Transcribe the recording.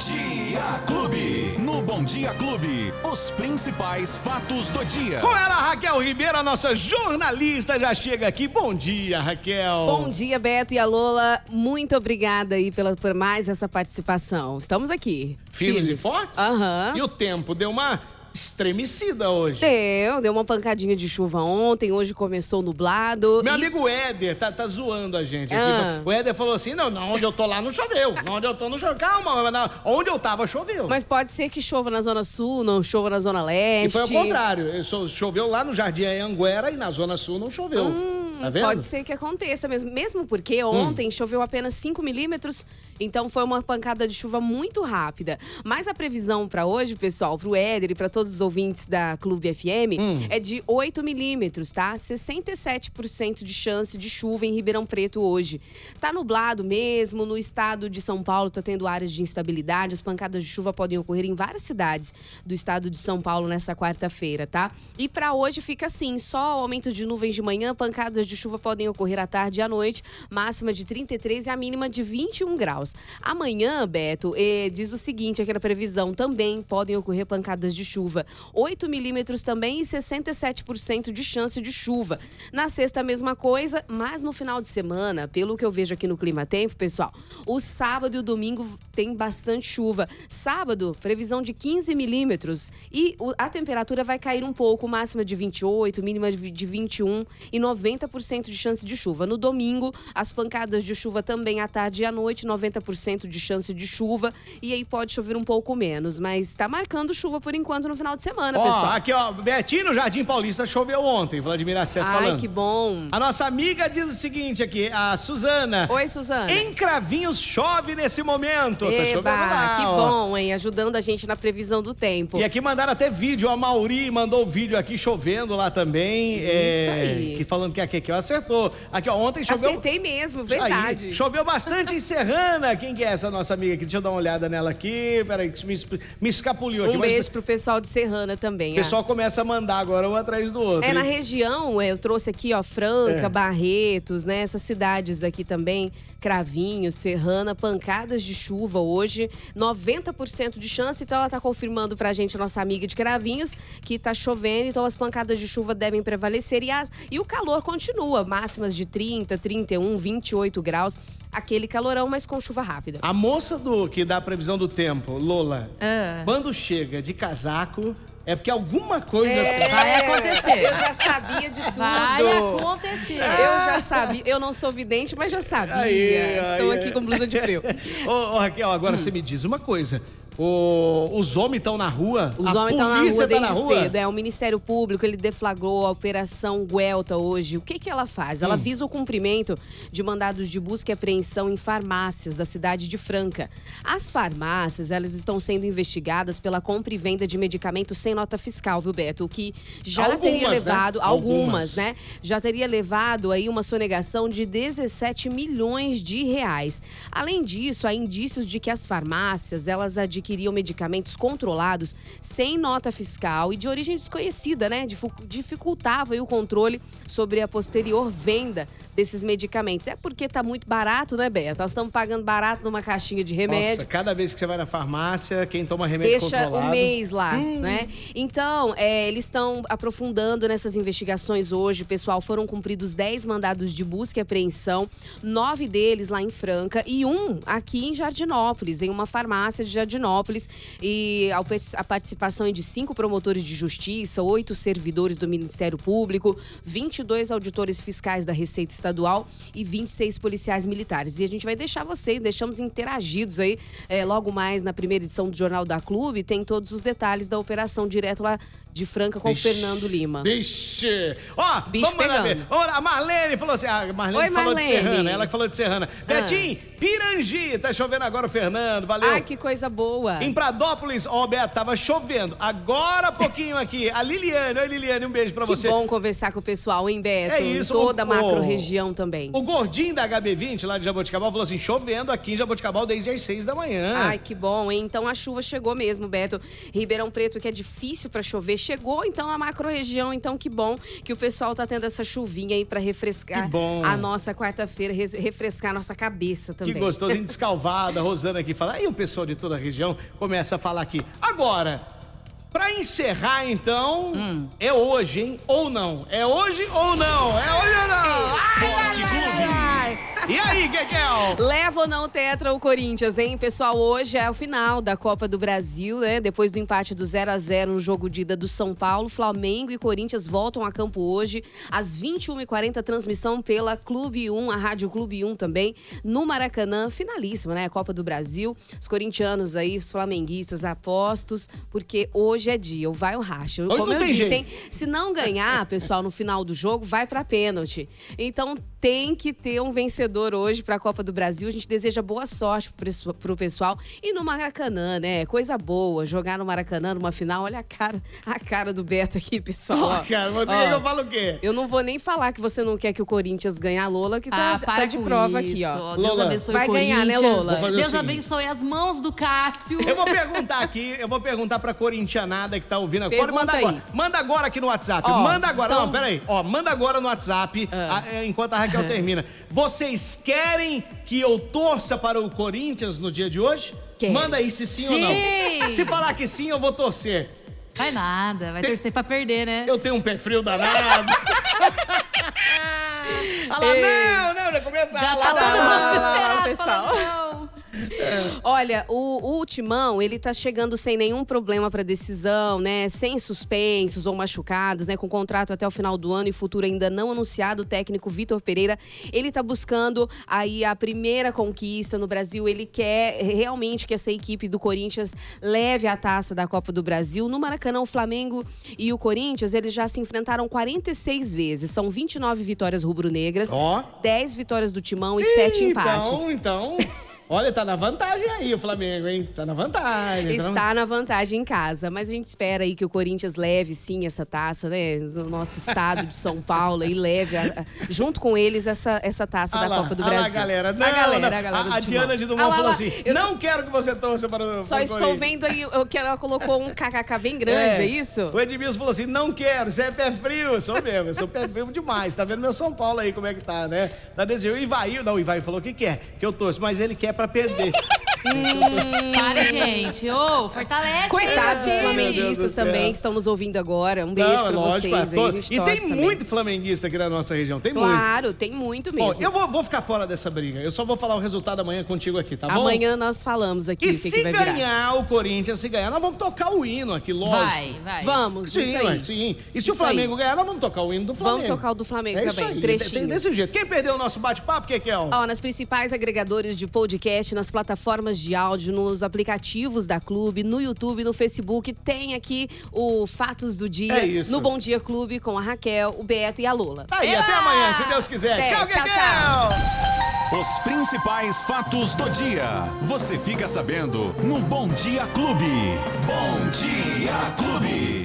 Dia Clube. No Bom Dia Clube, os principais fatos do dia. Com ela, Raquel Ribeiro, a nossa jornalista, já chega aqui. Bom dia, Raquel. Bom dia, Beto e a Lola. Muito obrigada aí pela, por mais essa participação. Estamos aqui. Firmes, e fortes? Aham. E o tempo deu uma estremecida hoje. Deu, deu uma pancadinha de chuva ontem, hoje começou nublado. Meu e- amigo Éder tá, tá zoando a gente aqui. Ah. O Éder falou assim: não, não, onde eu tô lá não choveu. Onde eu tô não choveu. Calma, não, onde eu tava choveu. Mas pode ser que chova na Zona Sul, não chova na Zona Leste. e foi ao contrário. Choveu lá no Jardim Anguera e na Zona Sul não choveu. tá vendo? Hum, Pode ser que aconteça mesmo. Mesmo porque ontem choveu apenas 5 milímetros, então foi uma pancada de chuva muito rápida. Mas a previsão para hoje, pessoal, pro Éder e para todos os ouvintes da Clube FM, é de 8 milímetros, tá? 67% de chance de chuva em Ribeirão Preto hoje. Tá nublado mesmo, no estado de São Paulo tá tendo áreas de instabilidade, as pancadas de chuva podem ocorrer em várias cidades do estado de São Paulo nessa quarta-feira, tá? E para hoje fica assim, só aumento de nuvens de manhã, pancadas de chuva podem ocorrer à tarde e à noite, máxima de 33 e a mínima de 21 graus. Amanhã, Beto, eh, diz o seguinte aqui na previsão, também podem ocorrer pancadas de chuva. 8 milímetros também e 67% de chance de chuva. Na sexta, a mesma coisa, mas no final de semana, pelo que eu vejo aqui no Clima Tempo, pessoal, o sábado e o domingo tem bastante chuva. Sábado, previsão de 15 milímetros e a temperatura vai cair um pouco, máxima de 28, mínima de 21 e 90% de chance de chuva. No domingo, as pancadas de chuva também à tarde e à noite, 90% de chance de chuva e aí pode chover um pouco menos, mas tá marcando chuva por enquanto no final de semana, Ó, pessoal. aqui, ó, Betinho no Jardim Paulista choveu ontem, Vladimir Ai, falando. que bom. A nossa amiga diz o seguinte aqui, a Suzana. Oi, Suzana. Em Cravinhos chove nesse momento. tá chovendo Eba, lá, que ó. bom, hein? Ajudando a gente na previsão do tempo. E aqui mandaram até vídeo, a Mauri mandou vídeo aqui chovendo lá também. Isso aí. Que falando que a Keke acertou. Aqui, ó, ontem choveu. Acertei mesmo, Aí, verdade. choveu bastante em Serrana. Quem que é essa nossa amiga aqui? Deixa eu dar uma olhada nela aqui. Peraí, que me, me escapuliu aqui. Um mas beijo pro pessoal de Serrana também. O pessoal começa a mandar agora um atrás do outro. É, na hein? região, eu trouxe aqui, ó, Franca, É. Barretos, né? Essas cidades aqui também, Cravinhos, Serrana, pancadas de chuva hoje, 90% de chance. Então, ela tá confirmando pra gente, nossa amiga de Cravinhos, que tá chovendo, então as pancadas de chuva devem prevalecer. E, as, e o calor continua, máximas de 30, 31, 28 graus. Aquele calorão, mas com chuva rápida. A moça do que dá a previsão do tempo, Lola, Ah. quando chega de casaco, é porque alguma coisa. Vai acontecer. Eu já sabia de tudo. Vai acontecer. Eu já sabia. Eu não sou vidente, mas já sabia. Aí, Estou aí, aqui aí. com blusa de frio. Ô, ô, Raquel, agora você me diz uma coisa. O- os homens estão na rua? Os homens estão na rua tá desde na rua? cedo. É, o Ministério Público, ele deflagrou a Operação Guelta hoje. O que, que ela faz? Hum. Ela visa o cumprimento de mandados de busca e apreensão em farmácias da cidade de Franca. As farmácias, elas estão sendo investigadas pela compra e venda de medicamentos sem nota fiscal, viu, Beto? O que já Algumas, teria né? levado... Algumas. Algumas, né? Já teria levado aí uma sonegação de 17 milhões de reais. Além disso, há indícios de que as farmácias, elas adquiriam medicamentos controlados sem nota fiscal e de origem desconhecida, né? Dificultava o controle sobre a posterior venda desses medicamentos. É porque tá muito barato, né, Beto? Nós estamos pagando barato numa caixinha de remédio. Nossa, cada vez que você vai na farmácia, quem toma remédio Deixa controlado... o mês lá, Hum. né? Então, é, eles estão aprofundando nessas investigações hoje. Pessoal, foram cumpridos 10 mandados de busca e apreensão, nove deles lá em Franca e um aqui em Jardinópolis, em uma farmácia de Jardinópolis. E ao per- a participação é de cinco promotores de justiça, oito servidores do Ministério Público, 22 auditores fiscais da Receita Estadual e 26 policiais militares. E a gente vai deixar vocês, deixamos interagidos aí é, logo mais na primeira edição do Jornal da Clube. Tem todos os detalhes da operação direto lá de Franca com o Vixe, Fernando Lima. Vixe! Ó, Bicho vamos pegando. Vamos lá, a Marlene falou assim, a Marlene Oi, falou de Marlene. Ah. Serrana, ela que falou de Serrana. Betim, Pirangi, tá chovendo agora o Fernando, valeu. Ai, que coisa boa. Em Pradópolis, ó, Beto, tava chovendo. Agora há pouquinho aqui, a Liliane. Oi, Liliane, um beijo pra Que você. bom conversar com o pessoal, hein, Beto? É isso, Em toda a o- macro-região também. O gordinho da HB20, lá de Jaboticabal, falou assim, chovendo aqui em Jaboticabal desde as seis da manhã. Ai, que bom, hein? Então a chuva chegou mesmo, Beto. Ribeirão Preto, que é difícil pra chover, chegou então na macro-região. Então que bom que o pessoal tá tendo essa chuvinha aí pra refrescar a nossa quarta-feira, res- refrescar a nossa cabeça Que também. gostosinho, descalvada. A Rosana aqui fala, aí o pessoal de toda a região região começa a falar aqui. Agora, pra encerrar então, Hum. é hoje, hein? Ou não? É hoje ou não? É hoje ou não? Esporte Clube. E aí, Kekel? Leva ou não tetra o Corinthians, hein? Pessoal, hoje é o final da Copa do Brasil, né? Depois do empate do 0 a 0 no jogo de ida do São Paulo, Flamengo e Corinthians voltam a campo hoje, às 21h40, transmissão pela Clube 1, a Rádio Clube 1 também, no Maracanã, finalíssima, né? A Copa do Brasil. Os corintianos aí, os flamenguistas apostos, porque hoje é dia, o vai o racha. Hoje Como eu disse, jeito. hein? Se não ganhar, pessoal, no final do jogo, vai pra pênalti. Então tem que ter um vencedor hoje pra Copa do Brasil. A gente deseja boa sorte pro pessoal- pro pessoal. E no Maracanã, né? Coisa boa. Jogar no Maracanã numa final. Olha a cara, a cara do Beto aqui, pessoal. Ó. cara, você Ó, quer que eu falo o quê? eu não vou nem falar que você não quer que o Corinthians ganhe a Lola, que tá, Ah, tá para de prova isso. aqui, ó. Deus Lola, abençoe vai o ganhar, né. Lola? O Deus abençoe as mãos do Cássio. Eu vou perguntar aqui, eu vou perguntar pra corintianada que tá ouvindo agora. Pode Pergunta mandar aí. agora. Manda agora aqui no WhatsApp. Ó, manda agora. são- Não, peraí. Ó, manda agora no WhatsApp, Ah. a- enquanto a Raquel termina. Vocês querem que eu torça para o Corinthians no dia de hoje? Quero. Manda aí se sim, ou Sim. não. Se falar que sim, eu vou torcer. Vai nada, vai Tem- torcer pra perder, né? Eu tenho um pé frio danado. Lá, não, não, já começa a Já ralar. tá todo mundo desesperado, pessoal. falando, não. Olha, o, o Timão, ele tá chegando sem nenhum problema pra decisão, né? Sem suspensos ou machucados, né? Com contrato até o final do ano e futuro ainda não anunciado, o técnico Vitor Pereira, ele tá buscando aí a primeira conquista no Brasil. Ele quer realmente que essa equipe do Corinthians leve a taça da Copa do Brasil. No Maracanã, o Flamengo e o Corinthians, eles já se enfrentaram 46 vezes. São 29 vitórias rubro-negras, Ó. 10 vitórias do Timão e 7 empates. Então, então. Olha, tá na vantagem aí o Flamengo, hein? Tá na vantagem. tá na- Está na vantagem em casa, mas a gente espera aí que o Corinthians leve sim essa taça, né? Do nosso estado de São Paulo e leve a- junto com eles essa, essa taça Ah da lá, Copa do ah lá, Brasil. galera. Não, a galera, não. a galera. A, a. Diana de Ah Dumont lá, falou lá. assim: Eu não quero que você torça para o. Só pro estou Corinthians." vendo aí o que ela colocou um kkk bem grande, é, isso? O Edmilson falou assim: não quero, você é pé frio. Sou mesmo, eu sou pé frio demais. Tá vendo meu São Paulo aí, como é que tá, né? Tá desenhando. O Ivaí, não, o Ivaí falou que quer, que eu torço, mas ele quer pra perder. Para, gente. Ô, fortalece. Coitados dos aí, flamenguistas também que estão nos ouvindo agora. Um beijo Não, pra lógico, vocês é aí. E tem também. muito flamenguista aqui na nossa região, tem muito. Claro, tem muito Bom, mesmo. eu vou, vou ficar fora dessa briga. Eu só vou falar o resultado amanhã contigo aqui, tá bom? Amanhã nós falamos aqui E o que, se que vai virar. ganhar o Corinthians, se ganhar, nós vamos tocar o hino aqui, lógico. Vai, vai. Vamos, Sim, isso aí. mas sim. E se o Isso aí. Flamengo ganhar, nós vamos tocar o hino do Flamengo. Vamos tocar o do Flamengo é isso também, aí. trechinho. Tem desse jeito. Quem perdeu o nosso bate-papo, que que é? Ó, nas principais agregadores de podcast, nas plataformas de áudio, nos aplicativos da Clube, no YouTube, no Facebook, tem aqui o Fatos do Dia, É isso. no Bom Dia Clube, com a Raquel, o Beto e a Lola. Tá aí, até amanhã, se Deus quiser. Até, tchau, tchau, Kekel! Os principais fatos do dia. Você fica sabendo no Bom Dia Clube. Bom Dia Clube.